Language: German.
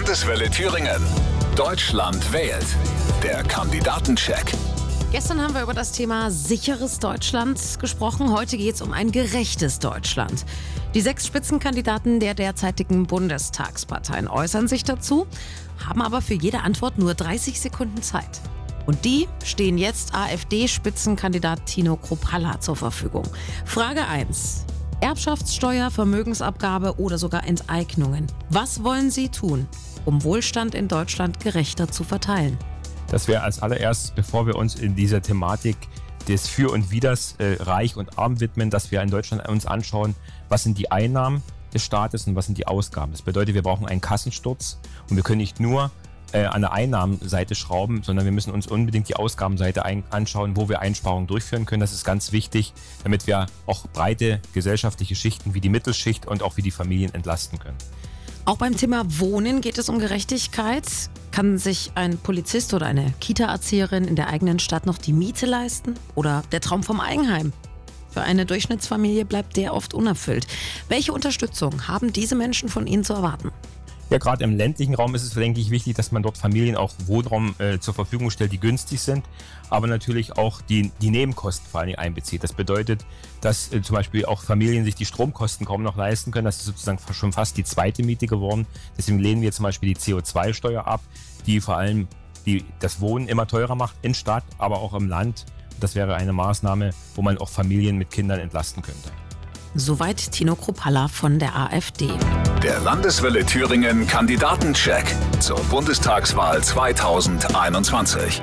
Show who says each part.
Speaker 1: Landeswelle Thüringen. Deutschland wählt. Der Kandidatencheck.
Speaker 2: Gestern haben wir über das Thema sicheres Deutschland gesprochen. Heute geht es um ein gerechtes Deutschland. Die sechs Spitzenkandidaten der derzeitigen Bundestagsparteien äußern sich dazu, haben aber für jede Antwort nur 30 Sekunden Zeit. Und die stehen jetzt AfD-Spitzenkandidat Tino Kropalla zur Verfügung. Frage 1. Erbschaftssteuer, Vermögensabgabe oder sogar Enteignungen. Was wollen Sie tun, um Wohlstand in Deutschland gerechter zu verteilen?
Speaker 3: Dass wir als allererstes, bevor wir uns in dieser Thematik des Für und Widers äh, reich und arm widmen, dass wir in Deutschland uns anschauen, was sind die Einnahmen des Staates und was sind die Ausgaben. Das bedeutet, wir brauchen einen Kassensturz und wir können nicht nur äh, an der Einnahmenseite schrauben, sondern wir müssen uns unbedingt die Ausgabenseite anschauen, wo wir Einsparungen durchführen können. Das ist ganz wichtig, damit wir auch breite gesellschaftliche Schichten wie die Mittelschicht und auch wie die Familien entlasten können.
Speaker 2: Auch beim Thema Wohnen geht es um Gerechtigkeit. Kann sich ein Polizist oder eine Kita-Erzieherin in der eigenen Stadt noch die Miete leisten? Oder der Traum vom Eigenheim? Für eine Durchschnittsfamilie bleibt der oft unerfüllt. Welche Unterstützung haben diese Menschen von Ihnen zu erwarten?
Speaker 3: Ja, gerade im ländlichen Raum ist es, denke ich, wichtig, dass man dort Familien auch Wohnraum äh, zur Verfügung stellt, die günstig sind, aber natürlich auch die, die Nebenkosten vor allem einbezieht. Das bedeutet, dass äh, zum Beispiel auch Familien sich die Stromkosten kaum noch leisten können. Das ist sozusagen schon fast die zweite Miete geworden. Deswegen lehnen wir zum Beispiel die CO2-Steuer ab, die vor allem die, das Wohnen immer teurer macht in Stadt, aber auch im Land. Das wäre eine Maßnahme, wo man auch Familien mit Kindern entlasten könnte.
Speaker 2: Soweit Tino Kropalla von der AfD.
Speaker 1: Der Landeswelle Thüringen Kandidatencheck zur Bundestagswahl 2021.